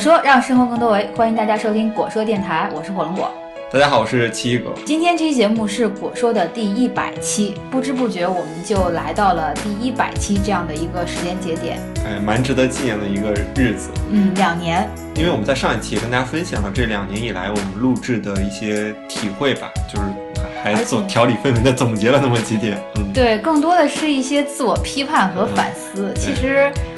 果说让生活更多维，欢迎大家收听果说电台，我是火龙果。大家好，我是七一狗。今天这期节目是果说的第一百期，不知不觉我们就来到了第一百期这样的一个时间节点，哎，蛮值得纪念的一个日子。嗯，两年。因为我们在上一期也跟大家分享了这两年以来我们录制的一些体会吧，就是还总条理分明的总结了那么几点。嗯，对，更多的是一些自我批判和反思。其实。嗯，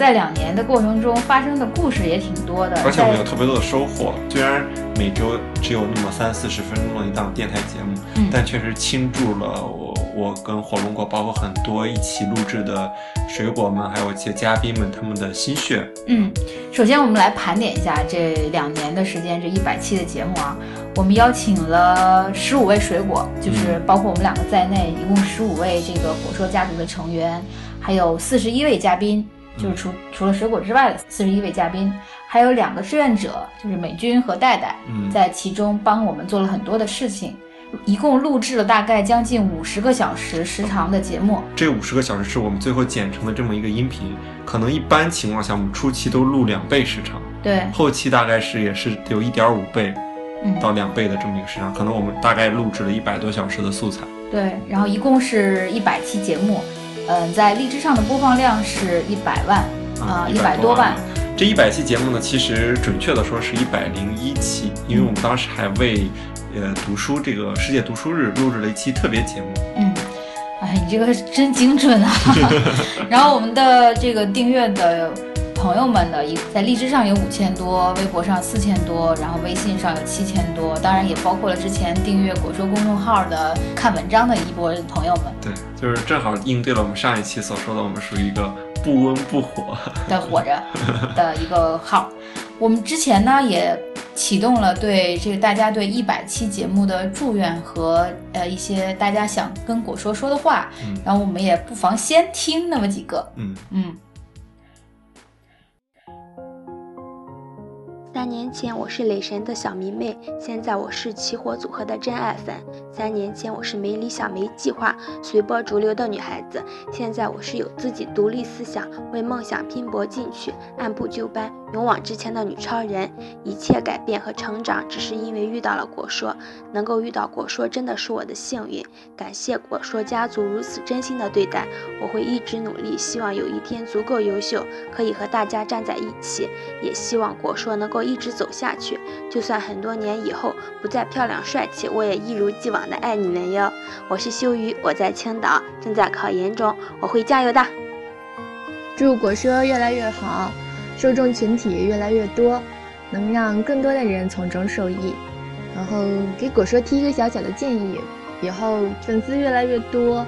在两年的过程中发生的故事也挺多的，而且我们有特别多的收获。虽然每周只有那么三四十分钟的一档电台节目，但确实倾注了我我跟火龙果，包括很多一起录制的水果们，还有一些嘉宾们他们的心血。嗯，首先我们来盘点一下这两年的时间，这一百期的节目啊，我们邀请了十五位水果，就是包括我们两个在内，一共十五位这个火说家族的成员，还有四十一位嘉宾。就是除除了水果之外的四十一位嘉宾，还有两个志愿者，就是美军和戴戴，在其中帮我们做了很多的事情，一共录制了大概将近五十个小时时长的节目。这五十个小时是我们最后剪成的这么一个音频，可能一般情况下我们初期都录两倍时长，对，后期大概是也是有一点五倍，到两倍的这么一个时长，可能我们大概录制了一百多小时的素材。对，然后一共是一百期节目。嗯，在荔枝上的播放量是一百万啊，一百多万。这一百期节目呢，其实准确的说是一百零一期，因为我们当时还为呃读书这个世界读书日录制了一期特别节目。嗯，哎，你这个真精准啊！然后我们的这个订阅的。朋友们的一在荔枝上有五千多，微博上四千多，然后微信上有七千多，当然也包括了之前订阅果说公众号的看文章的一波朋友们。对，就是正好应对了我们上一期所说的，我们属于一个不温不火的火着的一个号。我们之前呢也启动了对这个大家对一百期节目的祝愿和呃一些大家想跟果说说的话，然后我们也不妨先听那么几个。嗯嗯。三年前我是雷神的小迷妹，现在我是起火组合的真爱粉。三年前我是没理想没计划、随波逐流的女孩子，现在我是有自己独立思想、为梦想拼搏进取、按部就班。勇往直前的女超人，一切改变和成长，只是因为遇到了果说。能够遇到果说，真的是我的幸运。感谢果说家族如此真心的对待，我会一直努力，希望有一天足够优秀，可以和大家站在一起。也希望果说能够一直走下去，就算很多年以后不再漂亮帅气，我也一如既往的爱你们哟。我是修瑜，我在青岛，正在考研中，我会加油的。祝果说越来越好。受众群体越来越多，能让更多的人从中受益。然后给果说提一个小小的建议：以后粉丝越来越多，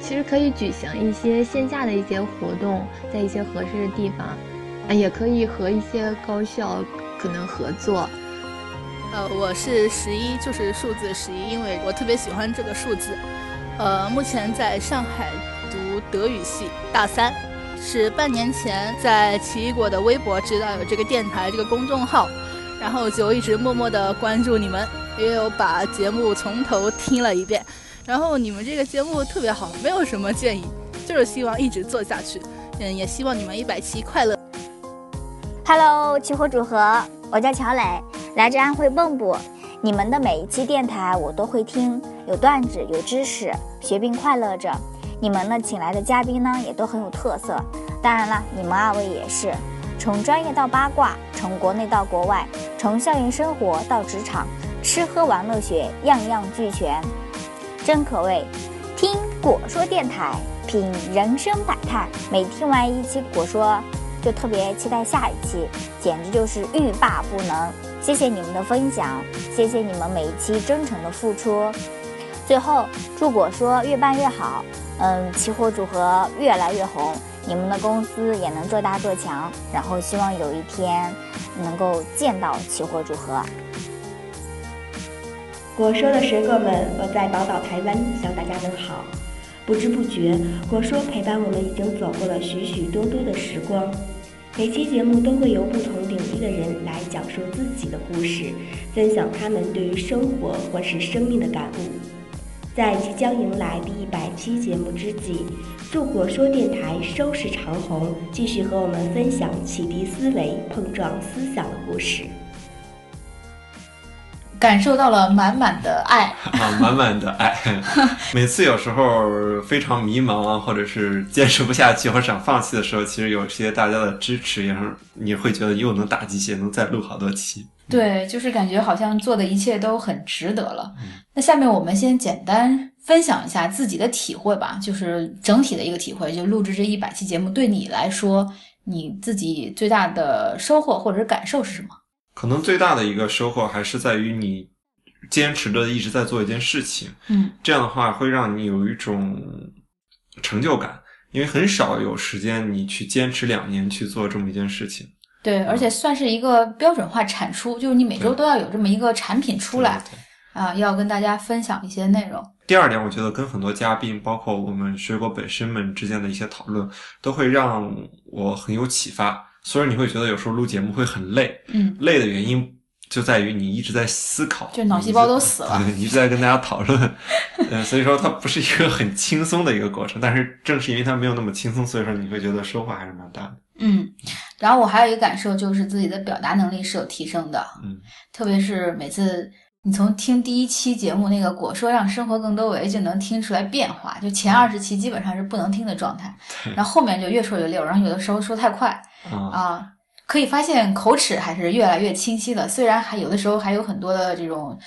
其实可以举行一些线下的一些活动，在一些合适的地方，啊也可以和一些高校可能合作。呃，我是十一，就是数字十一，因为我特别喜欢这个数字。呃，目前在上海读德语系大三。是半年前在奇异果的微博知道有这个电台这个公众号，然后就一直默默的关注你们，也有把节目从头听了一遍。然后你们这个节目特别好，没有什么建议，就是希望一直做下去。嗯，也希望你们一百期快乐。Hello，起火组合，我叫乔磊，来自安徽蚌埠。你们的每一期电台我都会听，有段子，有知识，学并快乐着。你们呢，请来的嘉宾呢，也都很有特色。当然了，你们二位也是，从专业到八卦，从国内到国外，从校园生活到职场，吃喝玩乐学样样俱全，真可谓听果说电台，品人生百态。每听完一期果说，就特别期待下一期，简直就是欲罢不能。谢谢你们的分享，谢谢你们每一期真诚的付出。最后，祝果说越办越好。嗯，起火组合越来越红，你们的公司也能做大做强，然后希望有一天能够见到起火组合。果说的水果们，我在宝岛台湾向大家问好。不知不觉，果说陪伴我们已经走过了许许多多的时光。每期节目都会由不同领域的人来讲述自己的故事，分享他们对于生活或是生命的感悟。在即将迎来第一百期节目之际，祝果说电台收视长虹，继续和我们分享启迪思维、碰撞思想的故事。感受到了满满的爱啊，满满的爱。每次有时候非常迷茫啊，或者是坚持不下去或者想放弃的时候，其实有些大家的支持，也是你会觉得又能打鸡血，能再录好多期。对，就是感觉好像做的一切都很值得了。那下面我们先简单分享一下自己的体会吧，就是整体的一个体会。就录制这一百期节目，对你来说，你自己最大的收获或者是感受是什么？可能最大的一个收获还是在于你坚持的一直在做一件事情。嗯，这样的话会让你有一种成就感，因为很少有时间你去坚持两年去做这么一件事情。对，而且算是一个标准化产出，就是你每周都要有这么一个产品出来啊，要跟大家分享一些内容。第二点，我觉得跟很多嘉宾，包括我们水果本身们之间的一些讨论，都会让我很有启发。所以你会觉得有时候录节目会很累，嗯，累的原因就在于你一直在思考，就脑细胞都死了，你一直在跟大家讨论，嗯，所以说它不是一个很轻松的一个过程。但是正是因为它没有那么轻松，所以说你会觉得收获还是蛮大的。嗯，然后我还有一个感受就是自己的表达能力是有提升的，嗯，特别是每次你从听第一期节目那个果说让生活更多维就能听出来变化，就前二十期基本上是不能听的状态，然后后面就越说越溜，然后有的时候说太快啊，可以发现口齿还是越来越清晰的，虽然还有的时候还有很多的这种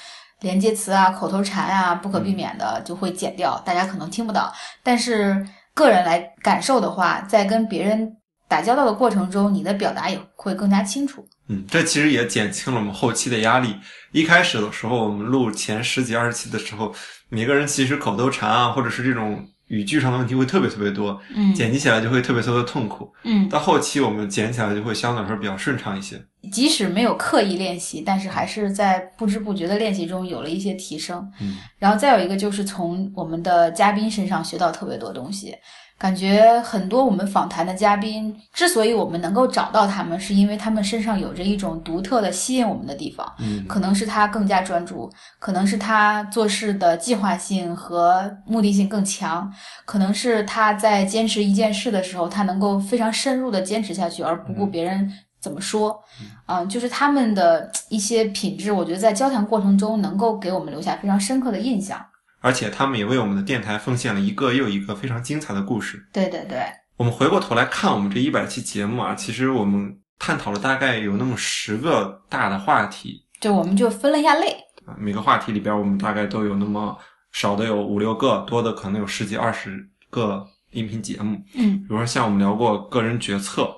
连接词啊、口头禅啊，不可避免的就会剪掉，大家可能听不到，但是个人来感受的话，在跟别人。打交道的过程中，你的表达也会更加清楚。嗯，这其实也减轻了我们后期的压力。一开始的时候，我们录前十几、二十期的时候，每个人其实口头禅啊，或者是这种语句上的问题会特别特别多，嗯，剪辑起来就会特别特别痛苦。嗯，到后期我们剪起来就会相对来说比较顺畅一些。即使没有刻意练习，但是还是在不知不觉的练习中有了一些提升。嗯，然后再有一个就是从我们的嘉宾身上学到特别多东西。感觉很多我们访谈的嘉宾，之所以我们能够找到他们，是因为他们身上有着一种独特的吸引我们的地方。嗯，可能是他更加专注，可能是他做事的计划性和目的性更强，可能是他在坚持一件事的时候，他能够非常深入的坚持下去，而不顾别人怎么说。嗯，就是他们的一些品质，我觉得在交谈过程中能够给我们留下非常深刻的印象。而且他们也为我们的电台奉献了一个又一个非常精彩的故事。对对对，我们回过头来看我们这一百期节目啊，其实我们探讨了大概有那么十个大的话题，就我们就分了一下类，每个话题里边我们大概都有那么少的有五六个，多的可能有十几二十个音频节目。嗯，比如说像我们聊过个人决策，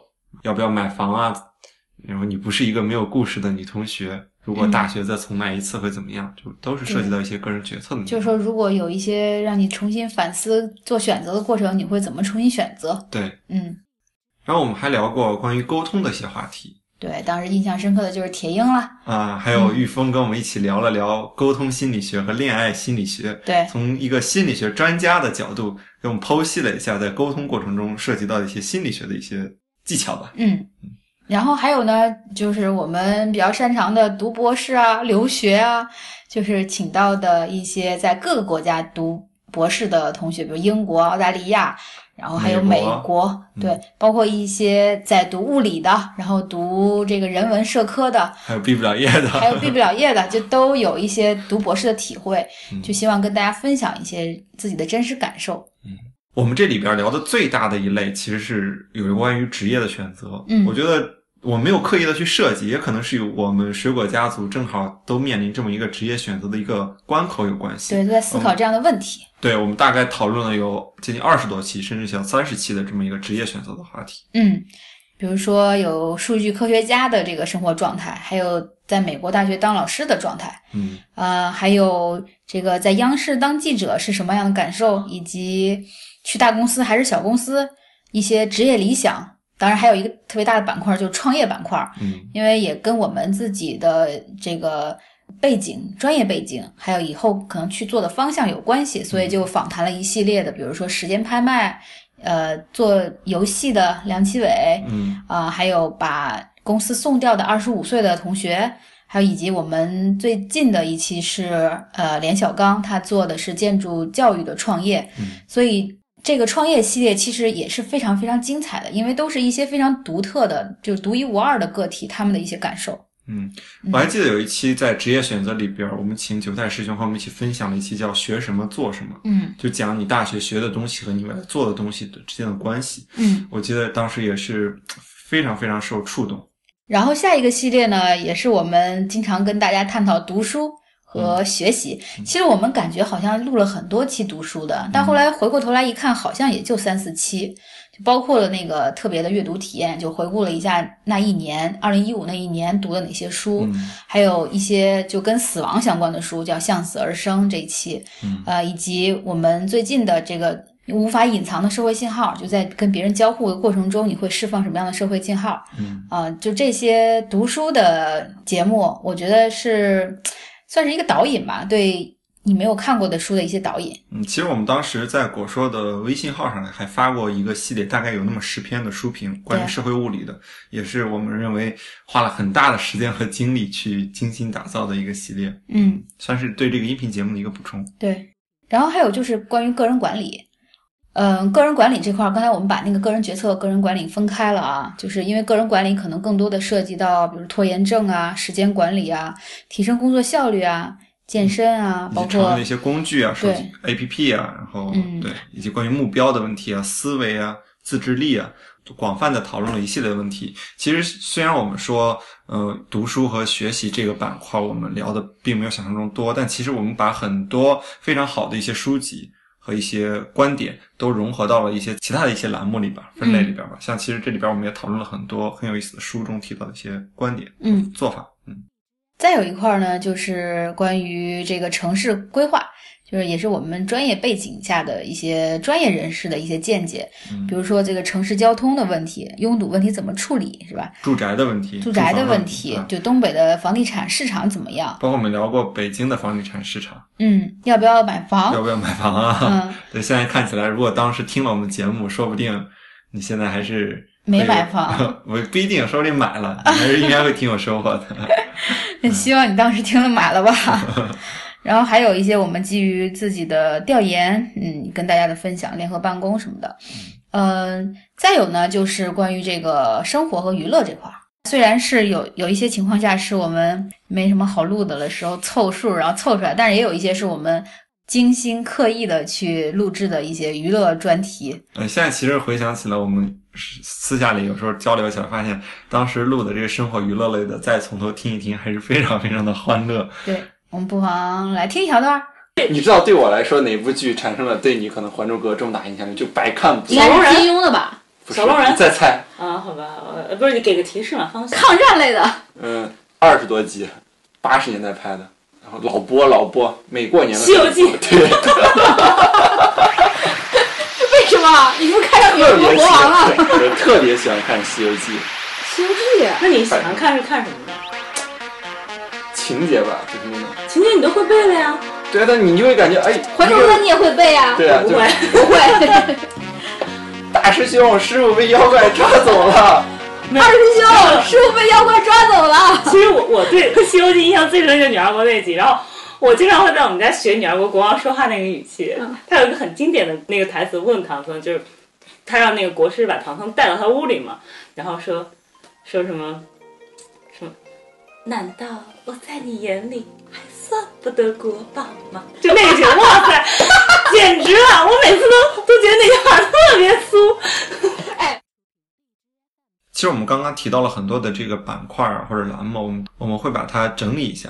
要不要买房啊？然后你不是一个没有故事的女同学。如果大学再重来一次会怎么样？就都是涉及到一些个人决策的。就是说，如果有一些让你重新反思做选择的过程，你会怎么重新选择？对，嗯。然后我们还聊过关于沟通的一些话题。对，当时印象深刻的就是铁英了。啊，还有玉峰跟我们一起聊了聊沟通心理学和恋爱心理学。对，从一个心理学专家的角度给我们剖析了一下在沟通过程中涉及到的一些心理学的一些技巧吧。嗯。然后还有呢，就是我们比较擅长的读博士啊、留学啊，就是请到的一些在各个国家读博士的同学，比如英国、澳大利亚，然后还有美国，对，包括一些在读物理的，然后读这个人文社科的，还有毕不了业的，还有毕不了业的，就都有一些读博士的体会，就希望跟大家分享一些自己的真实感受。嗯，我们这里边聊的最大的一类，其实是有关于职业的选择。嗯，我觉得。我没有刻意的去设计，也可能是与我们水果家族正好都面临这么一个职业选择的一个关口有关系。对，都在思考这样的问题。对，我们大概讨论了有接近二十多期，甚至小三十期的这么一个职业选择的话题。嗯，比如说有数据科学家的这个生活状态，还有在美国大学当老师的状态。嗯，呃，还有这个在央视当记者是什么样的感受，以及去大公司还是小公司，一些职业理想。当然，还有一个特别大的板块，就是创业板块。嗯，因为也跟我们自己的这个背景、专业背景，还有以后可能去做的方向有关系，所以就访谈了一系列的，比如说时间拍卖，呃，做游戏的梁启伟，嗯，啊，还有把公司送掉的二十五岁的同学，还有以及我们最近的一期是呃连小刚他做的是建筑教育的创业，嗯。所以这个创业系列其实也是非常非常精彩的，因为都是一些非常独特的，就是独一无二的个体他们的一些感受。嗯，我还记得有一期在职业选择里边，我们请九代师兄和我们一起分享了一期叫“学什么做什么”，嗯就讲你大学学的东西和你未来做的东西的之间的关系。嗯，我记得当时也是非常非常受触动。然后下一个系列呢，也是我们经常跟大家探讨读书和学习。其实我们感觉好像录了很多期读书的，但后来回过头来一看，好像也就三四期，就包括了那个特别的阅读体验，就回顾了一下那一年，二零一五那一年读了哪些书，嗯还有一些就跟死亡相关的书，叫《向死而生》这一期，嗯呃，以及我们最近的这个。无法隐藏的社会信号，就在跟别人交互的过程中，你会释放什么样的社会信号？嗯啊、就这些读书的节目，我觉得是算是一个导引吧，对你没有看过的书的一些导引。嗯，其实我们当时在果说的微信号上还发过一个系列，大概有那么十篇的书评，关于社会物理的，也是我们认为花了很大的时间和精力去精心打造的一个系列，嗯，算是对这个音频节目的一个补充。对。然后还有就是关于个人管理，嗯、个人管理这块儿，刚才我们把那个个人决策、个人管理分开了啊，就是因为个人管理可能更多的涉及到，比如拖延症啊、时间管理啊、提升工作效率啊、健身啊，包括一些工具啊、手机 APP 啊，然后、嗯对，以及关于目标的问题啊、思维啊、自制力啊，广泛的讨论了一系列问题。其实虽然我们说，呃，读书和学习这个板块我们聊的并没有想象中多，但其实我们把很多非常好的一些书籍。和一些观点都融合到了一些其他的一些栏目里边、分类里边吧。像其实这里边我们也讨论了很多很有意思的书中提到的一些观点、嗯做法。嗯再有一块儿呢，就是关于这个城市规划，就是也是我们专业背景下的一些专业人士的一些见解，嗯比如说这个城市交通的问题、拥堵问题怎么处理，是吧？住宅的问题，住宅的问题，就东北的房地产市场怎么样？包括我们聊过北京的房地产市场，嗯，要不要买房要？不要买房啊？嗯，对，现在看起来，如果当时听了我们节目，说不定你现在还是没买房，我不一定，说不定买了，还是应该会挺有收获的。希望你当时听了买了吧。然后还有一些我们基于自己的调研，嗯，跟大家的分享，联合办公什么的。嗯、再有呢，就是关于这个生活和娱乐这块儿。虽然是有有一些情况下是我们没什么好录的的时候凑数，然后凑出来，但是也有一些是我们精心刻意的去录制的一些娱乐专题。呃，现在其实回想起来，我们私下里有时候交流起来，发现当时录的这个生活娱乐类的，再从头听一听，还是非常非常的欢乐。对，我们不妨来听一小段儿。你知道对我来说哪部剧产生了对你可能《还珠格格》这么大影响力，就白看不应该是金庸的吧？不是小龙人你再猜，啊，好吧，呃，不是你给个提示嘛，方向。抗战类的。嗯，二十多集，八十年代拍的，然后老播老播，每过年的西游记 对，为什么？你不看上女国国王了？欢，我特别喜欢看《西游记》，西游记。那你喜欢看是看什么的？情节吧，就是那种。情节你都会背了呀？对啊，但你就会感觉哎，还珠格你也会背啊？对啊，不会。不会。大师兄，师傅被妖怪抓走了。二师兄，师傅被妖怪抓走了。其实我我对《西游记》印象最深就是女儿国那集，然后我经常会在我们家学女儿国国王说话那个语气。他有一个很经典的那个台词问唐僧，就是他让那个国师把唐僧带到他屋里嘛，然后说说什么？难道我在你眼里还算不得国宝吗？就那句，哇塞，简直了！我每次都都觉得那句话特别酥。其实我们刚刚提到了很多的这个板块啊或者栏目，我们我们会把它整理一下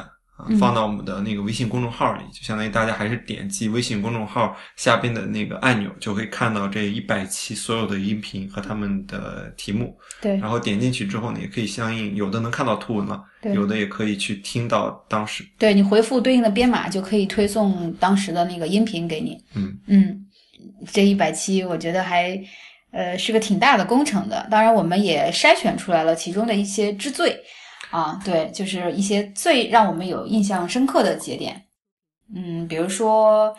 放到我们的那个微信公众号里，就相当于大家还是点击微信公众号下边的那个按钮，就可以看到这一百期所有的音频和他们的题目。对然后点进去之后呢，也可以相应有的能看到图文了，对有的也可以去听到当时。对你回复对应的编码，就可以推送当时的那个音频给你。嗯嗯，这一百期我觉得还呃是个挺大的工程的。当然，我们也筛选出来了其中的一些之最啊，对，就是一些最让我们有印象深刻的节点。嗯，比如说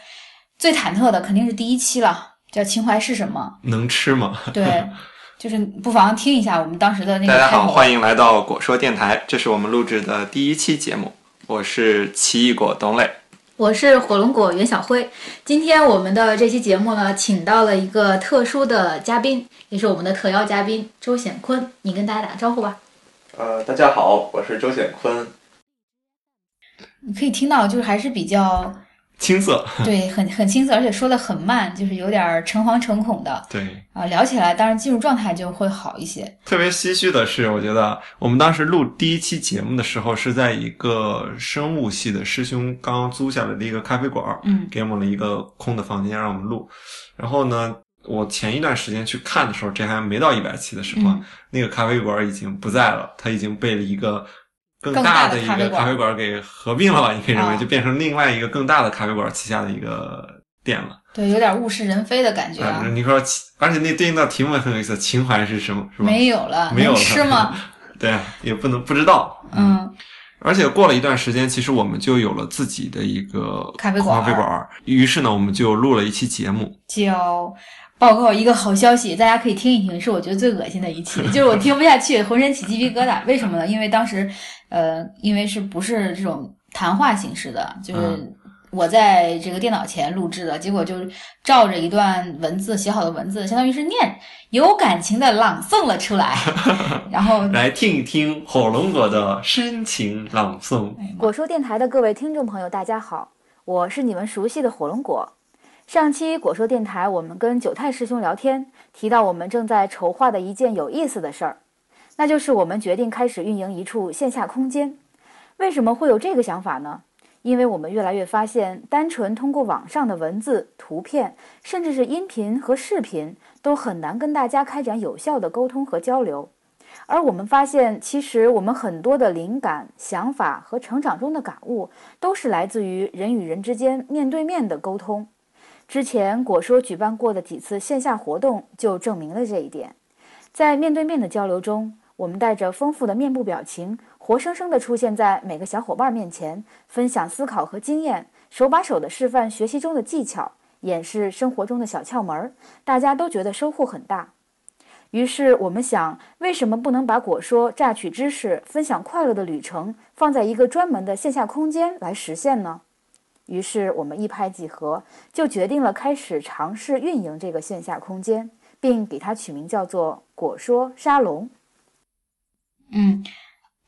最忐忑的肯定是第一期了，叫情怀是什么？能吃吗？对，就是不妨听一下我们当时的那个。大家好，欢迎来到果说电台，这是我们录制的第一期节目。我是奇异果董磊，我是火龙果袁晓辉。今天我们的这期节目呢，请到了一个特殊的嘉宾，也是我们的特邀嘉宾周显坤。你跟大家打个招呼吧。呃，大家好，我是周显坤。你可以听到，就是还是比较青涩，对，很很青涩，而且说的很慢，就是有点诚惶诚恐的。对啊，聊起来，当然进入状态就会好一些。特别唏嘘的是，我觉得我们当时录第一期节目的时候，是在一个生物系的师兄刚刚租下来的一个咖啡馆，嗯，给我们了一个空的房间让我们录。然后呢，我前一段时间去看的时候，这还没到一百期的时候，嗯那个咖啡馆已经不在了，它已经被了一个。更更大的一个咖啡馆给合并了吧？你可以认为啊就变成另外一个更大的咖啡馆旗下的一个店了。对，有点物是人非的感觉啊。嗯，你说，而且那对应到题目也很有意思，情怀是什么？是吧？没有了，没有了是吗？对，也不能不知道。嗯，而且过了一段时间，其实我们就有了自己的一个咖啡馆咖啡馆。于是呢，我们就录了一期节目，叫报告一个好消息，大家可以听一听，是我觉得最恶心的一期，就是我听不下去，浑身起鸡皮疙瘩。为什么呢？因为当时，呃，因为是不是这种谈话形式的，就是嗯我在这个电脑前录制的，结果就照着一段文字写好的文字，相当于是念有感情的朗诵了出来，然后来听一听火龙果的深情朗诵。果蔬电台的各位听众朋友，大家好，我是你们熟悉的火龙果。上期果说电台，我们跟九太师兄聊天，提到我们正在筹划的一件有意思的事儿，那就是我们决定开始运营一处线下空间。为什么会有这个想法呢？因为我们越来越发现，单纯通过网上的文字、图片，甚至是音频和视频，都很难跟大家开展有效的沟通和交流。而我们发现，其实我们很多的灵感、想法和成长中的感悟，都是来自于人与人之间面对面的沟通。之前果说举办过的几次线下活动就证明了这一点。在面对面的交流中，我们带着丰富的面部表情，活生生地出现在每个小伙伴面前，分享思考和经验，手把手地示范学习中的技巧，演示生活中的小窍门，大家都觉得收获很大。于是我们想，为什么不能把果说榨取知识、分享快乐的旅程放在一个专门的线下空间来实现呢？于是我们一拍即合，就决定了开始尝试运营这个线下空间，并给它取名叫做“果说沙龙”。嗯，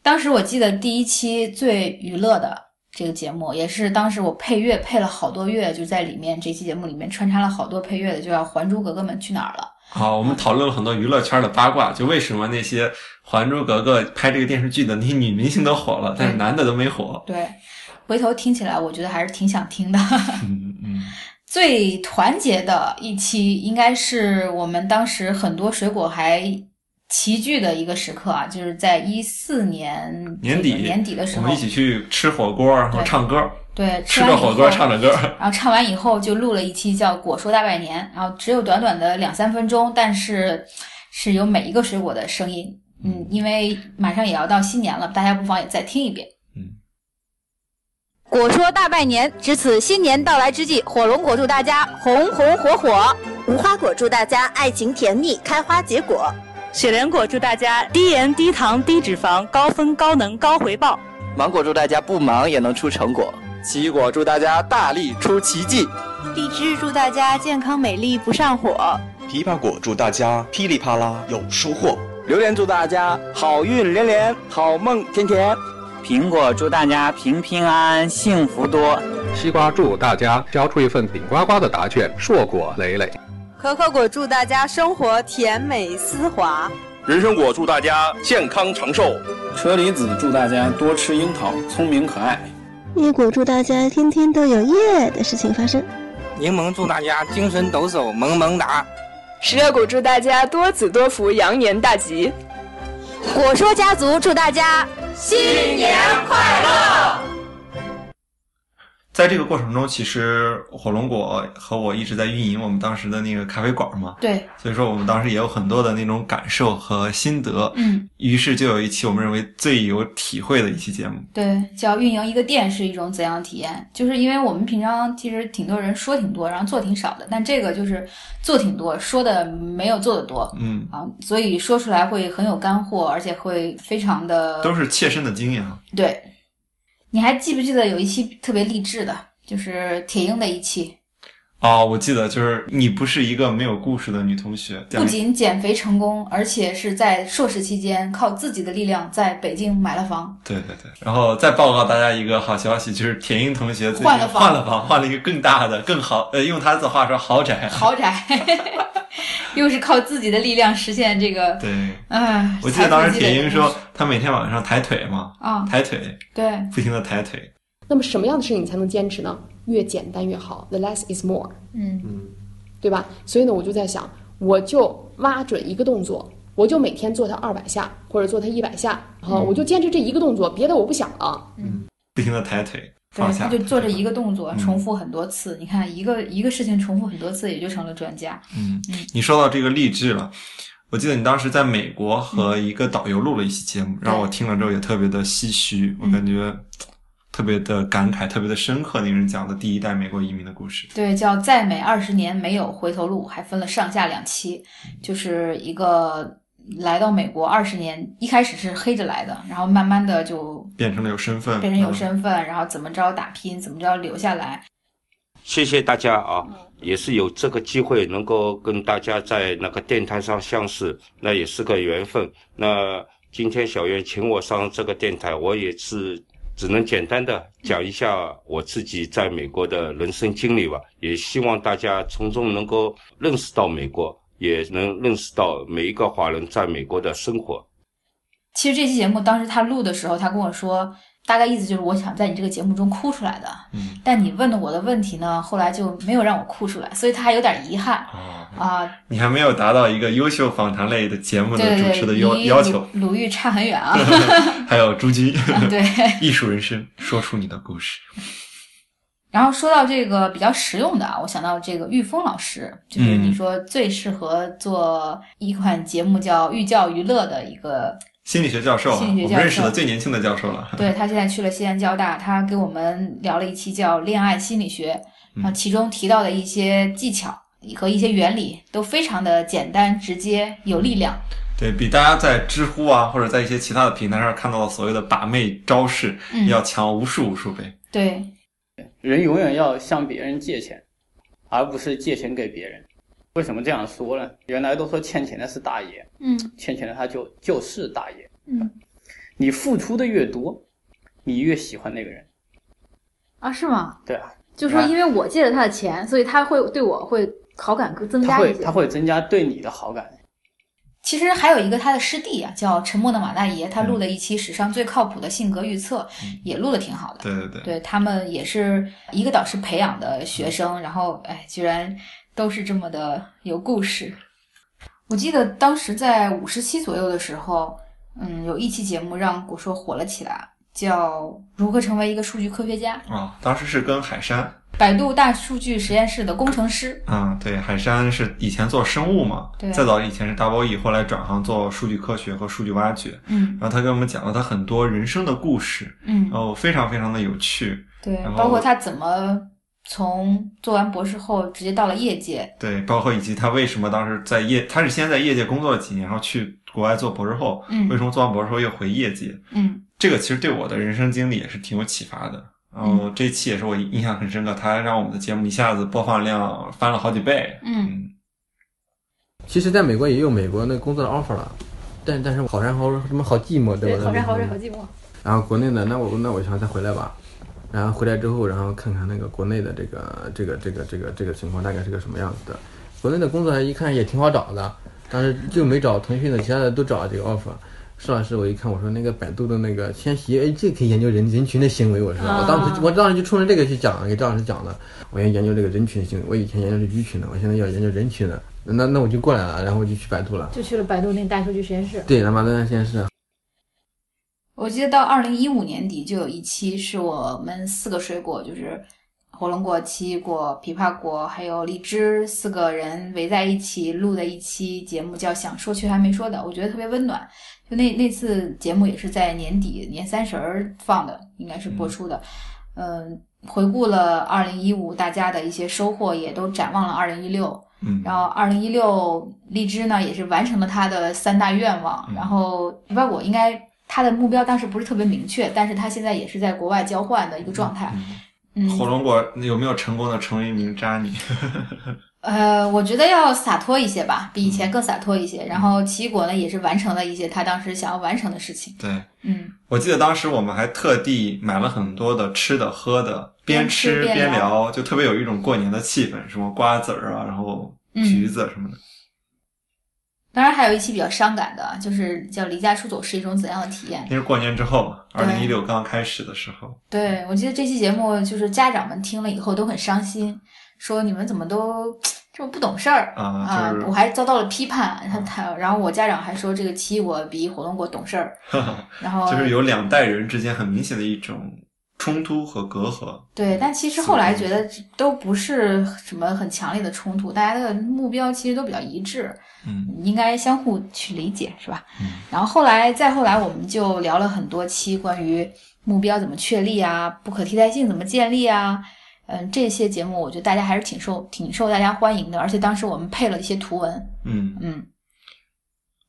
当时我记得第一期最娱乐的这个节目，也是当时我配乐配了好多乐，就在里面这期节目里面穿插了好多配乐的，就叫《还珠格格们去哪儿了》。好，我们讨论了很多娱乐圈的八卦，就为什么那些《还珠格格》拍这个电视剧的那些女明星都火了，但是男的都没火。对，回头听起来，我觉得还是挺想听的。嗯嗯，最团结的一期，应该是我们当时很多水果还齐聚的一个时刻啊，就是在一四年年底年底的时候，我们一起去吃火锅，然后唱歌，对，吃着火锅唱着歌。然后唱完以后就录了一期叫《果说大拜年》，然后只有短短的两三分钟，但是是有每一个水果的声音。嗯，因为马上也要到新年了，大家不妨也再听一遍。果说大拜年，值此新年到来之际，火龙果祝大家红红火火；无花果祝大家爱情甜蜜，开花结果；雪莲果祝大家低盐、低糖、低脂肪，高分、高能、高回报；芒果祝大家不忙也能出成果；奇异果祝大家大力出奇迹；荔枝祝大家健康美丽不上火；枇杷果祝大家噼里啪啦有收获；榴莲祝大家好运连连，好梦甜甜。苹果祝大家平平安安，幸福多；西瓜祝大家交出一份顶呱呱的答卷，硕果累累；可可果祝大家生活甜美丝滑；人参果祝大家健康长寿；车厘子祝大家多吃樱桃，聪明可爱；椰果祝大家天天都有耶的事情发生；柠檬祝大家精神抖擞，萌萌哒；十二果祝大家多子多福，羊年大吉；果说家族祝大家。新年快乐！在这个过程中，其实火龙果和我一直在运营我们当时的那个咖啡馆嘛。对。所以说，我们当时也有很多的那种感受和心得。嗯。于是就有一期我们认为最有体会的一期节目。对，叫运营一个店是一种怎样的体验？就是因为我们平常其实挺多人说挺多，然后做挺少的，但这个就是做挺多，说的没有做的多。嗯。啊，所以说出来会很有干货，而且会非常的都是切身的经验啊。对。你还记不记得有一期特别励志的，就是铁英的一期？哦，我记得，就是你不是一个没有故事的女同学，不仅减肥成功，而且是在硕士期间靠自己的力量在北京买了房。对对对，然后再报告大家一个好消息，就是铁英同学换了房，换了房，换了一个更大的、更好，呃，用他的话说，豪宅。豪宅，又是靠自己的力量实现这个。对，哎，我记得当时铁英说，他每天晚上抬腿嘛，啊，抬腿，对，不停的抬腿。那么什么样的事情你才能坚持呢？越简单越好，the less is more。嗯嗯，对吧？所以呢，我就在想，我就挖准一个动作，我就每天做它二百下，或者做它一百下，然后我就坚持这一个动作，别的我不想了。嗯，不停的抬腿，对，他就做这一个动作，重复很多次。你看，一个一个事情重复很多次，也就成了专家。嗯嗯，你说到这个励志了。我记得你当时在美国和一个导游录了一期节目，让我听了之后也特别的唏嘘，我感觉。特别的感慨，特别的深刻。那人讲的第一代美国移民的故事，对，叫在美二十年没有回头路，还分了上下两期，就是一个来到美国二十年，一开始是黑着来的，然后慢慢的就变成了有身份，变成有身份，然后怎么着打拼，怎么着留下来。谢谢大家啊，也是有这个机会能够跟大家在那个电台上相识，那也是个缘分。那今天小袁请我上这个电台，我也是。只能简单的讲一下我自己在美国的人生经历吧，也希望大家从中能够认识到美国，也能认识到每一个华人在美国的生活。其实这期节目当时他录的时候，他跟我说。大概意思就是我想在你这个节目中哭出来的，嗯，但你问的我的问题呢，后来就没有让我哭出来，所以他还有点遗憾啊。你还没有达到一个优秀访谈类的节目的主持的要要求。鲁豫差很远啊。还有朱军，对，艺术人生，说出你的故事。然后说到这个比较实用的啊，我想到这个玉峰老师，就是你说最适合做一款节目叫寓教于乐的一个。心理学教授，我们认识的最年轻的教授了。对他现在去了西安交大，他给我们聊了一期叫《恋爱心理学》，然后其中提到的一些技巧和一些原理都非常的简单、直接、有力量。对比大家在知乎啊，或者在一些其他的平台上看到的所谓的把妹招式，要强无数无数倍。对，人永远要向别人借钱，而不是借钱给别人。为什么这样说呢？原来都说欠钱的是大爷，嗯，欠钱的他就就是大爷，嗯，你付出的越多，你越喜欢那个人，啊，是吗？对啊，就说因为我借了他的钱，所以他会对我会好感更增加一些，他会增加对你的好感。其实还有一个他的师弟啊，叫沉默的马大爷，他录了一期史上最靠谱的性格预测，也录的挺好的。对对对，对他们也是一个导师培养的学生，然后哎，居然。都是这么的有故事。我记得当时在五十期左右的时候，嗯，有一期节目让果说火了起来，叫《如何成为一个数据科学家》啊。当时是跟海山，百度大数据实验室的工程师。嗯，对，海山是以前做生物嘛，对，再早以前是 Double E，后来转行做数据科学和数据挖掘。嗯，然后他跟我们讲了他很多人生的故事，嗯，然后非常非常的有趣。对，包括他怎么。从做完博士后直接到了业界，对，包括以及他为什么当时在业，他是先在业界工作了几年，然后去国外做博士后，嗯，为什么做完博士后又回业界？嗯，这个其实对我的人生经历也是挺有启发的。然后这期也是我印象很深刻，他让我们的节目一下子播放量翻了好几倍。嗯，其实在美国也有美国那工作的 offer 了，但但是好山好什么好寂寞，对吧？好山好水好寂寞。然后国内的那我那我想再回来吧。然后回来之后，然后看看那个国内的这个这个这个这个这个情况大概是个什么样子的。国内的工作一看也挺好找的，但是就没找腾讯的，其他的都找了这个 offer。施老师，我一看，我说那个百度的那个千玺，哎，这可以研究人人群的行为。我说，我当时我当时就冲着这个去讲，给赵老师讲的。我要研究这个人群的行为，我以前研究是鱼群的，我现在要研究人群的。那那我就过来了，然后我就去百度了，就去了百度那大数据实验室。对，南马大实验室。我记得到二零一五年底就有一期是我们四个水果，就是火龙果、奇异果、枇杷果还有荔枝四个人围在一起录的一期节目，叫《想说却还没说的》，我觉得特别温暖。就那那次节目也是在年底年三十儿放的，应该是播出的。嗯，回顾了二零一五大家的一些收获，也都展望了二零一六。嗯，然后二零一六荔枝呢也是完成了他的三大愿望。然后枇杷果应该他的目标当时不是特别明确，但是他现在也是在国外交换的一个状态。嗯，火龙果有没有成功的成为一名渣女？呃，我觉得要洒脱一些吧，比以前更洒脱一些。然后奇异果呢，也是完成了一些他当时想要完成的事情。对，嗯，我记得当时我们还特地买了很多的吃的喝的，边吃边聊，就特别有一种过年的气氛，什么瓜子儿啊，然后橘子什么的。当然，还有一期比较伤感的，就是叫“离家出走是一种怎样的体验”。那是过年之后嘛，二零一六刚开始的时候。对，我记得这期节目就是家长们听了以后都很伤心，说你们怎么都这么不懂事儿啊！我还遭到了批判。他他，然后我家长还说这个奇异果比火龙果懂事儿。然后就是有两代人之间很明显的一种冲突和隔阂。对，但其实后来觉得都不是什么很强烈的冲突，大家的目标其实都比较一致。嗯，应该相互去理解，是吧？嗯。然后后来再后来，我们就聊了很多期关于目标怎么确立啊，不可替代性怎么建立啊，嗯，这些节目我觉得大家还是挺受挺受大家欢迎的，而且当时我们配了一些图文。嗯嗯。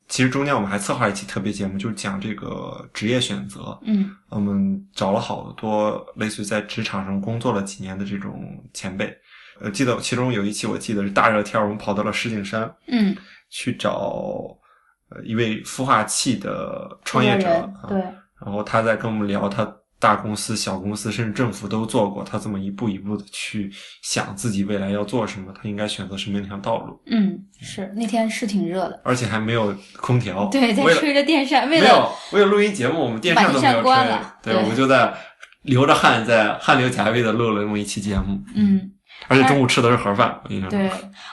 其实中间我们还策划一期特别节目，就是讲这个职业选择。嗯。我们找了好多类似于在职场上工作了几年的这种前辈。呃，记得其中有一期，我记得是大热天，我们跑到了石景山。嗯。去找呃一位孵化器的创业者，对，然后他在跟我们聊他大公司、小公司，甚至政府都做过，他这么一步一步的去想自己未来要做什么，他应该选择什么样一条道路。嗯，是那天是挺热的，而且还没有空调，对，在吹着电扇，为了没有为了录音节目，我们电扇都没有吹，对，我们就在流着汗，在汗流浃背的录了那么一期节目。嗯，而且中午吃的是盒饭，我印象对，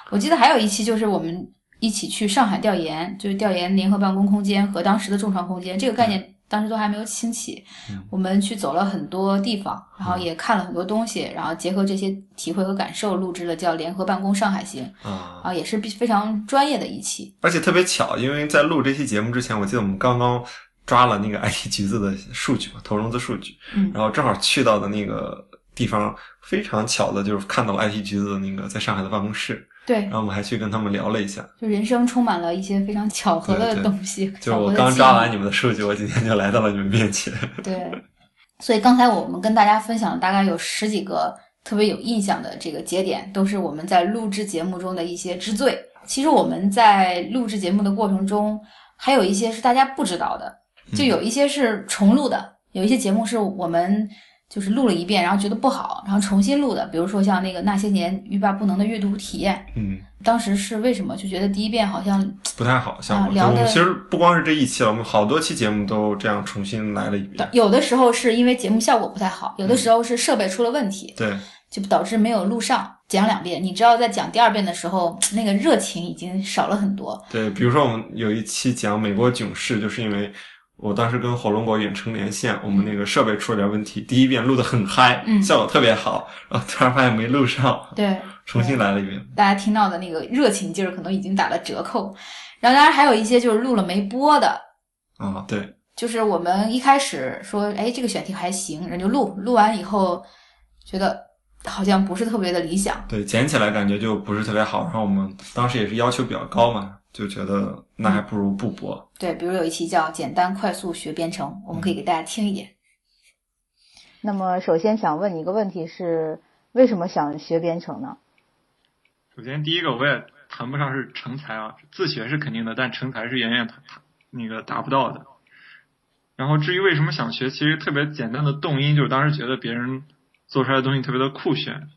我记得还有一期就是我们。一起去上海调研，就是调研联合办公空间和当时的众创空间这个概念，当时都还没有兴起。我们去走了很多地方，然后也看了很多东西，然后结合这些体会和感受，录制了叫《联合办公上海行》啊，也是非常专业的一期。而且特别巧，因为在录这期节目之前，我记得我们刚刚抓了那个 IT 橘子的数据嘛，投融资数据，然后正好去到的那个地方，非常巧的就是看到了 IT 橘子的那个在上海的办公室。对，然后我们还去跟他们聊了一下，就人生充满了一些非常巧合的东西。就我刚抓完你们的数据，我今天就来到了你们面前。对，所以刚才我们跟大家分享了大概有十几个特别有印象的这个节点，都是我们在录制节目中的一些之最。其实我们在录制节目的过程中，还有一些是大家不知道的，就有一些是重录的，有一些节目是我们。就是录了一遍，然后觉得不好，然后重新录的。比如说像那个那些年欲罢不能的阅读体验，嗯，当时是为什么就觉得第一遍好像不太好，效果。聊的其实不光是这一期了，我们好多期节目都这样重新来了一遍。有的时候是因为节目效果不太好，有的时候是设备出了问题，对，就导致没有录上。讲两遍，你知道在讲第二遍的时候，那个热情已经少了很多。对，比如说我们有一期讲美国囧事，就是因为。我当时跟火龙果远程连线，我们那个设备出了点问题，第一遍录的很嗨，效果特别好，然后突然发现没录上，对，重新来了一遍。大家听到的那个热情劲儿可能已经打了折扣，然后当然还有一些就是录了没播的，啊，对，就是我们一开始说，哎，这个选题还行，人就录，录完以后觉得好像不是特别的理想，对，剪起来感觉就不是特别好，然后我们当时也是要求比较高嘛。就觉得那还不如不播。对，比如有一期叫“简单快速学编程”，我们可以给大家听一点。那么，首先想问你一个问题是：为什么想学编程呢？首先，第一个我也谈不上是成才啊，自学是肯定的，但成才是远远达那个达不到的。然后，至于为什么想学，其实特别简单的动因就是当时觉得别人做出来的东西特别的酷炫。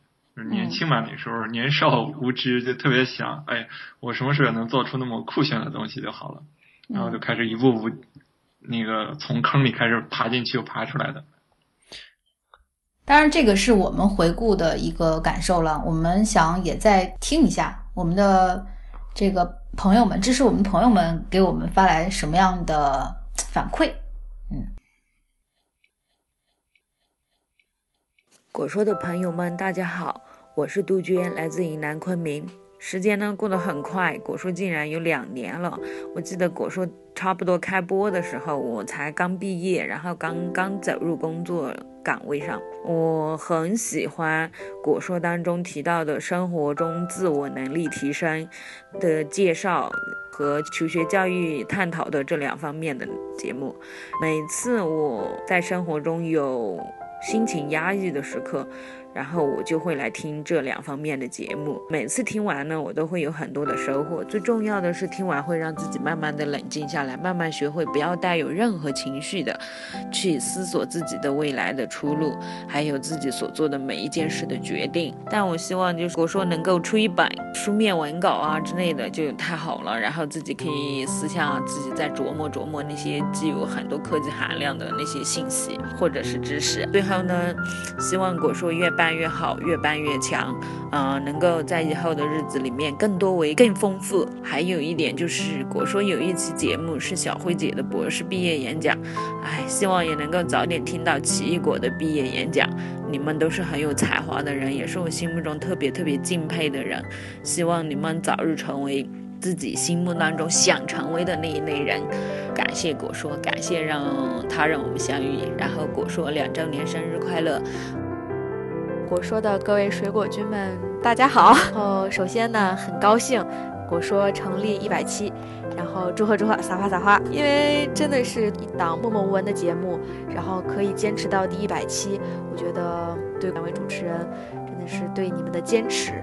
年轻嘛，那时候年少无知，就特别想，哎，我什么时候也能做出那么酷炫的东西就好了。然后就开始一步步，那个从坑里开始爬进去又爬出来的。当然，这个是我们回顾的一个感受了。我们想也再听一下我们的这个朋友们，这是我们朋友们给我们发来什么样的反馈。嗯。果说的朋友们，大家好，我是杜鹃，来自云南昆明。时间呢过得很快，果树竟然有两年了。我记得果树差不多开播的时候，我才刚毕业，然后刚刚走入工作岗位上。我很喜欢果树当中提到的生活中自我能力提升的介绍和求学教育探讨的这两方面的节目。每次我在生活中有心情压抑的时刻。然后我就会来听这两方面的节目，每次听完呢，我都会有很多的收获。最重要的是，听完会让自己慢慢的冷静下来，慢慢学会不要带有任何情绪的，去思索自己的未来的出路，还有自己所做的每一件事的决定。但我希望，就是如果说能够出一本书面文稿啊之类的，就太好了。然后自己可以私下自己再琢磨琢磨那些具有很多科技含量的那些信息或者是知识。最后呢，希望果说越办。办越好，越办越强，嗯，能够在以后的日子里面更多维、更丰富。还有一点就是，果说有一期节目是小慧姐的博士毕业演讲，哎，希望也能够早点听到奇异果的毕业演讲。你们都是很有才华的人，也是我心目中特别特别敬佩的人。希望你们早日成为自己心目当中想成为的那一类人。感谢果说，感谢让他让我们相遇。然后果说两周年生日快乐。果说的各位水果君们，大家好。然后首先呢，很高兴果说成立一百期，然后祝贺祝贺，撒花撒花。因为真的是一档默默无闻的节目，然后可以坚持到第一百期，我觉得对两位主持人真的是对你们的坚持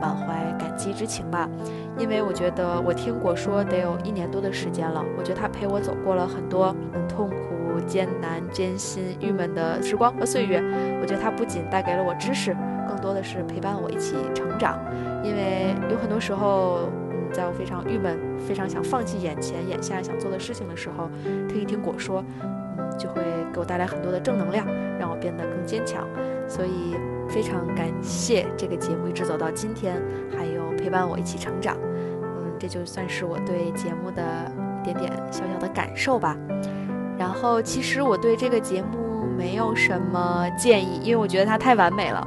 满怀感激之情吧。因为我觉得我听果说得有一年多的时间了，我觉得他陪我走过了很多很痛苦。艰难、艰辛、郁闷的时光和岁月，我觉得它不仅带给了我知识，更多的是陪伴我一起成长。因为有很多时候，嗯，在我非常郁闷、非常想放弃眼前眼下想做的事情的时候，听一听果说，嗯，就会给我带来很多的正能量，让我变得更坚强。所以非常感谢这个节目一直走到今天，还有陪伴我一起成长。嗯，这就算是我对节目的一点点小小的感受吧。然后，其实我对这个节目没有什么建议，因为我觉得它太完美了。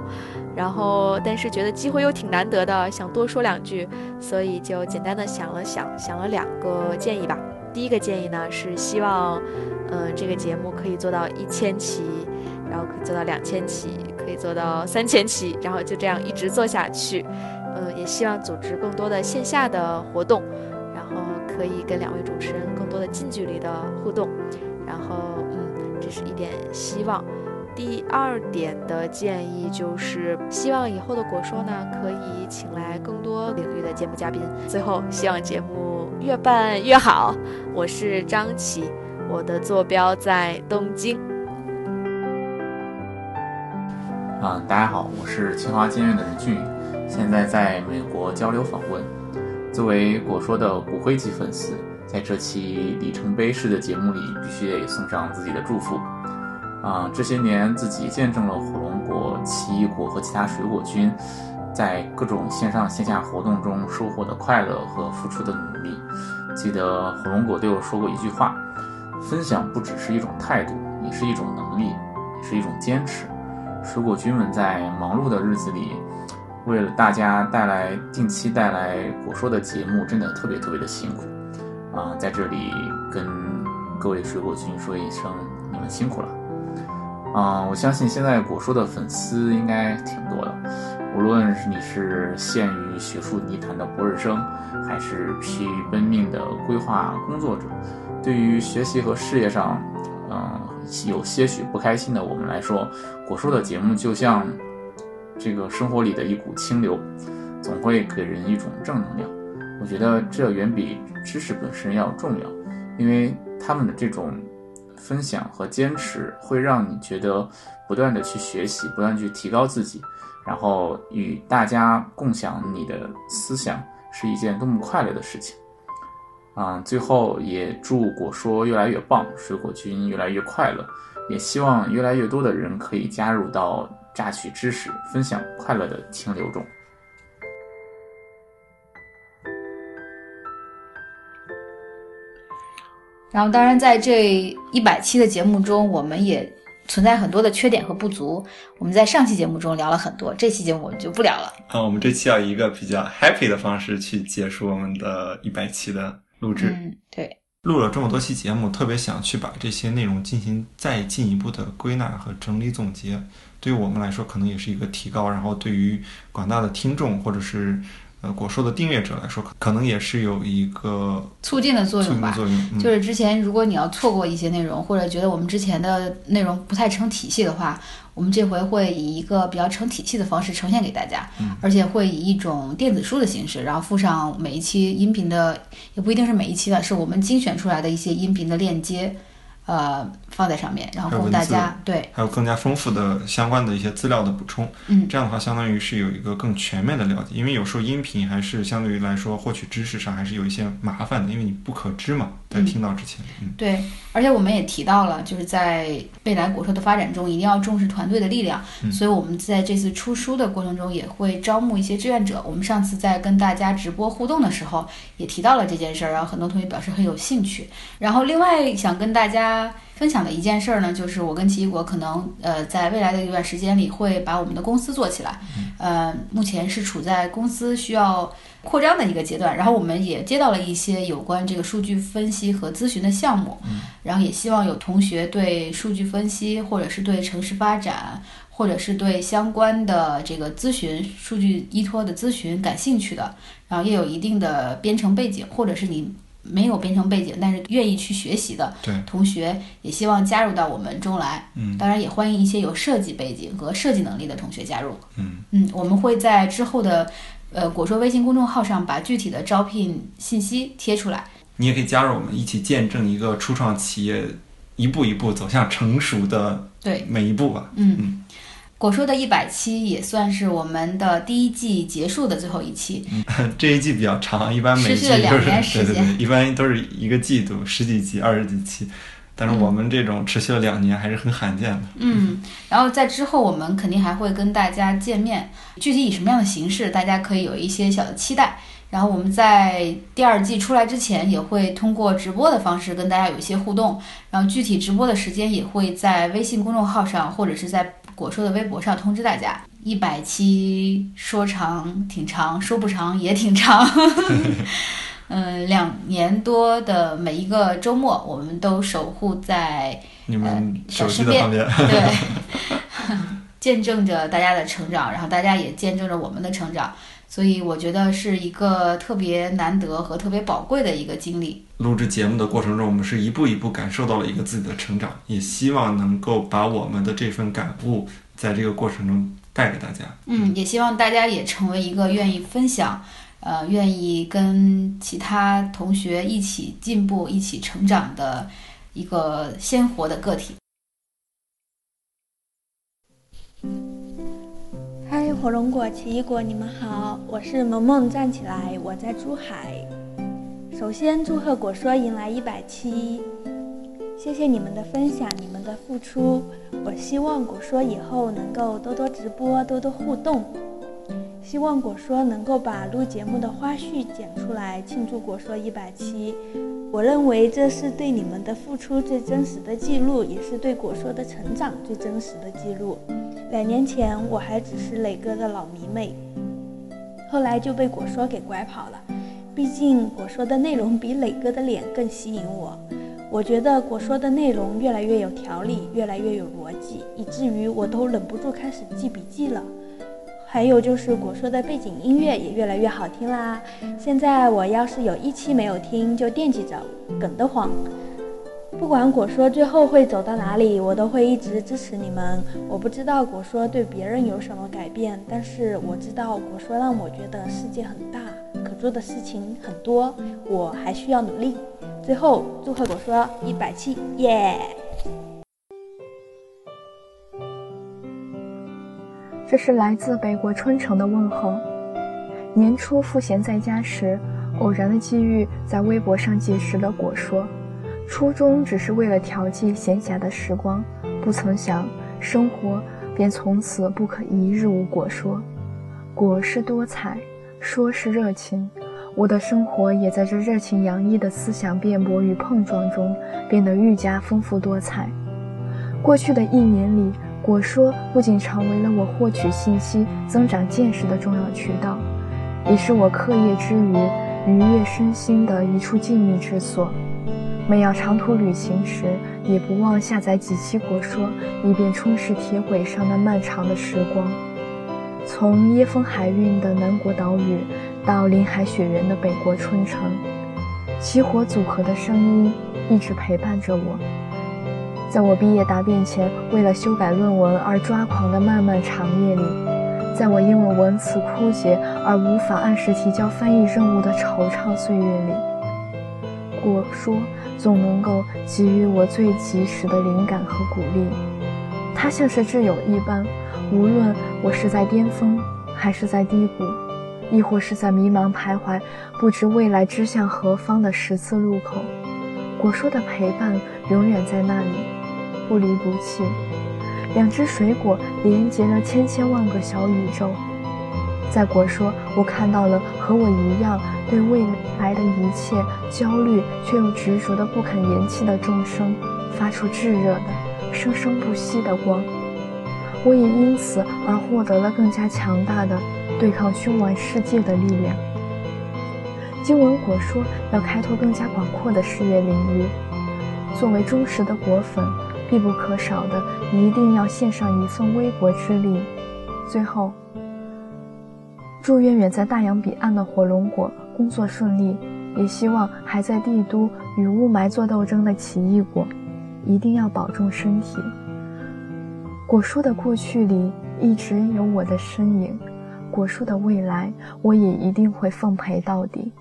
然后，但是觉得机会又挺难得的，想多说两句，所以就简单的想了想，想了两个建议吧。第一个建议呢是希望，嗯，这个节目可以做到一千期，然后可以做到两千期，可以做到三千期，然后就这样一直做下去。嗯，也希望组织更多的线下的活动，然后可以跟两位主持人更多的近距离的互动。然后，嗯，这是一点希望。第二点的建议就是，希望以后的果说呢，可以请来更多领域的节目嘉宾。最后，希望节目越办越好。我是张琪，我的坐标在东京。嗯，大家好，我是清华金院的任俊，现在在美国交流访问。作为果说的骨灰级粉丝。在这期里程碑式的节目里，必须得送上自己的祝福。啊，这些年自己见证了火龙果、奇异果和其他水果君在各种线上线下活动中收获的快乐和付出的努力。记得火龙果对我说过一句话：分享不只是一种态度，也是一种能力，也是一种坚持。水果君们在忙碌的日子里，为了大家带来定期带来果说的节目，真的特别特别的辛苦。啊，在这里跟各位水果君说一声，你们辛苦了。啊，我相信现在果叔的粉丝应该挺多的，无论是你是陷于学术泥潭的博士生，还是疲于奔命的规划工作者，对于学习和事业上，嗯，有些许不开心的我们来说，果叔的节目就像这个生活里的一股清流，总会给人一种正能量。我觉得这远比知识本身要重要，因为他们的这种分享和坚持，会让你觉得不断的去学习，不断去提高自己，然后与大家共享你的思想，是一件多么快乐的事情。啊，最后也祝果说越来越棒，水果君越来越快乐，也希望越来越多的人可以加入到榨取知识、分享快乐的清流中。然后，当然，在这一百期的节目中，我们也存在很多的缺点和不足。我们在上期节目中聊了很多，这期节目我们就不聊了。啊，我们这期要以一个比较 happy 的方式去结束我们的一百期的录制。嗯，对。录了这么多期节目，特别想去把这些内容进行再进一步的归纳和整理总结。对于我们来说，可能也是一个提高；然后对于广大的听众或者是呃果树的订阅者来说，可能也是有一个促进的作用吧。作用嗯、就是之前如果你要错过一些内容，或者觉得我们之前的内容不太成体系的话，我们这回会以一个比较成体系的方式呈现给大家，嗯、而且会以一种电子书的形式，然后附上每一期音频的，也不一定是每一期的，是我们精选出来的一些音频的链接。呃，放在上面，然后供大家对，还有更加丰富的相关的一些资料的补充。嗯，这样的话，相当于是有一个更全面的了解。因为有时候音频还是相对于来说获取知识上还是有一些麻烦的，因为你不可知嘛，在听到之前。嗯，对，而且我们也提到了，就是在未来果说的发展中，一定要重视团队的力量。嗯，所以我们在这次出书的过程中，也会招募一些志愿者。我们上次在跟大家直播互动的时候，也提到了这件事儿，然后很多同学表示很有兴趣。然后另外想跟大家。分享的一件事儿呢，就是我跟奇异果可能呃，在未来的一段时间里会把我们的公司做起来，呃，目前是处在公司需要扩张的一个阶段，然后我们也接到了一些有关这个数据分析和咨询的项目，然后也希望有同学对数据分析或者是对城市发展，或者是对相关的这个咨询数据依托的咨询感兴趣的，然后也有一定的编程背景，或者是你。没有编程背景，但是愿意去学习的同学，也希望加入到我们中来。嗯，当然也欢迎一些有设计背景和设计能力的同学加入。嗯嗯，我们会在之后的呃果说微信公众号上把具体的招聘信息贴出来。你也可以加入我们，一起见证一个初创企业一步一步走向成熟的对每一步吧。嗯。嗯果说的一百期也算是我们的第一季结束的最后一期。嗯，这一季比较长，一般每季都是对对对，一般都是一个季度十几集、二十几期，但是我们这种持续了两年还是很罕见的。嗯，然后在之后我们肯定还会跟大家见面，具体以什么样的形式，大家可以有一些小的期待。然后我们在第二季出来之前，也会通过直播的方式跟大家有一些互动。然后具体直播的时间也会在微信公众号上或者是在果说的微博上通知大家。一百期说长挺长，说不长也挺长。嗯，两年多的每一个周末，我们都守护在你们手机身边，的旁边，对 见证着大家的成长，然后大家也见证着我们的成长。所以我觉得是一个特别难得和特别宝贵的一个经历。录制节目的过程中，我们是一步一步感受到了一个自己的成长，也希望能够把我们的这份感悟在这个过程中带给大家。嗯，也希望大家也成为一个愿意分享，呃，愿意跟其他同学一起进步、一起成长的一个鲜活的个体。嗨，火龙果、奇异果，你们好，我是萌萌站起来，我在珠海。首先祝贺果说迎来一百期，谢谢你们的分享，你们的付出。我希望果说以后能够多多直播，多多互动。希望果说能够把录节目的花絮剪出来，庆祝果说一百期。我认为这是对你们的付出最真实的记录，也是对果说的成长最真实的记录。两年前我还只是磊哥的老迷妹，后来就被果说给拐跑了。毕竟果说的内容比磊哥的脸更吸引我。我觉得果说的内容越来越有条理，越来越有逻辑，以至于我都忍不住开始记笔记了。还有就是果说的背景音乐也越来越好听啦。现在我要是有一期没有听，就惦记着，梗得慌。不管果说最后会走到哪里，我都会一直支持你们。我不知道果说对别人有什么改变，但是我知道果说让我觉得世界很大，可做的事情很多，我还需要努力。最后祝贺果说一百期，耶！这是来自北国春城的问候。年初赋闲在家时，偶然的机遇在微博上结识了果说。初衷只是为了调剂闲暇的时光，不曾想生活便从此不可一日无果说。果是多彩，说是热情，我的生活也在这热情洋溢的思想辩驳与碰撞中变得愈加丰富多彩。过去的一年里，果说不仅成为了我获取信息、增长见识的重要渠道，也是我课业之余愉悦身心的一处静谧之所。每要长途旅行时，也不忘下载几期国说，以便充实铁轨上那漫长的时光。从椰风海韵的南国岛屿，到林海雪原的北国春城，起火组合的声音一直陪伴着我。在我毕业答辩前，为了修改论文而抓狂的漫漫长夜里，在我因为文词枯竭而无法按时提交翻译任务的惆怅岁月里，果说总能够给予我最及时的灵感和鼓励。它像是挚友一般。无论我是在巅峰，还是在低谷，亦或是在迷茫徘徊、不知未来之向何方的十字路口，果说的陪伴永远在那里，不离不弃。两只水果连接了千千万个小宇宙，在果说，我看到了和我一样对未来的一切焦虑却又执着的不肯言弃的众生，发出炙热的、生生不息的光。我也因此而获得了更加强大的对抗凶顽世界的力量。经文果说要开拓更加广阔的事业领域，作为忠实的果粉，必不可少的一定要献上一份微薄之力。最后，祝愿远在大洋彼岸的火龙果工作顺利，也希望还在帝都与雾霾做斗争的奇异果，一定要保重身体。果树的过去里一直有我的身影，果树的未来我也一定会奉陪到底。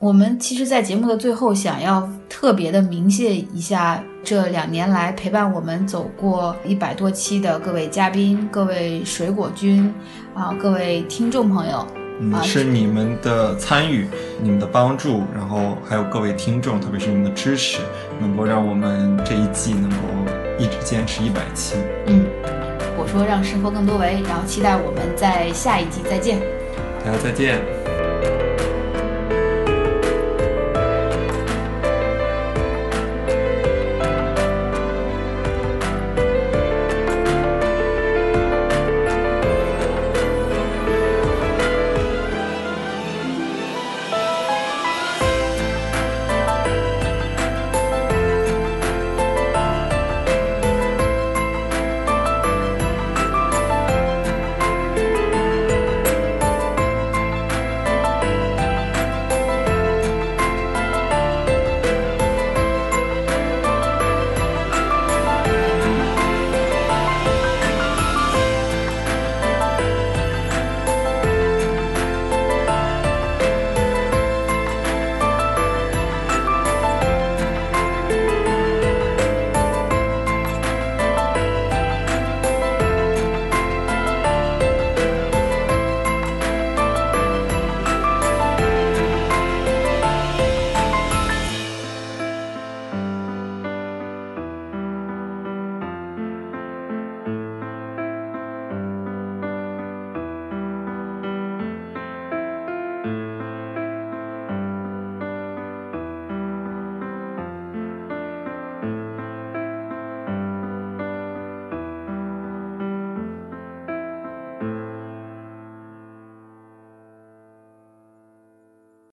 我们其实，在节目的最后，想要特别的鸣谢一下这两年来陪伴我们走过一百多期的各位嘉宾、各位水果君啊，各位听众朋友。嗯，是你们的参与、你们的帮助，然后还有各位听众，特别是你们的支持，能够让我们这一季能够一直坚持一百期。嗯，我说让生活更多维，然后期待我们在下一季再见。大家再见。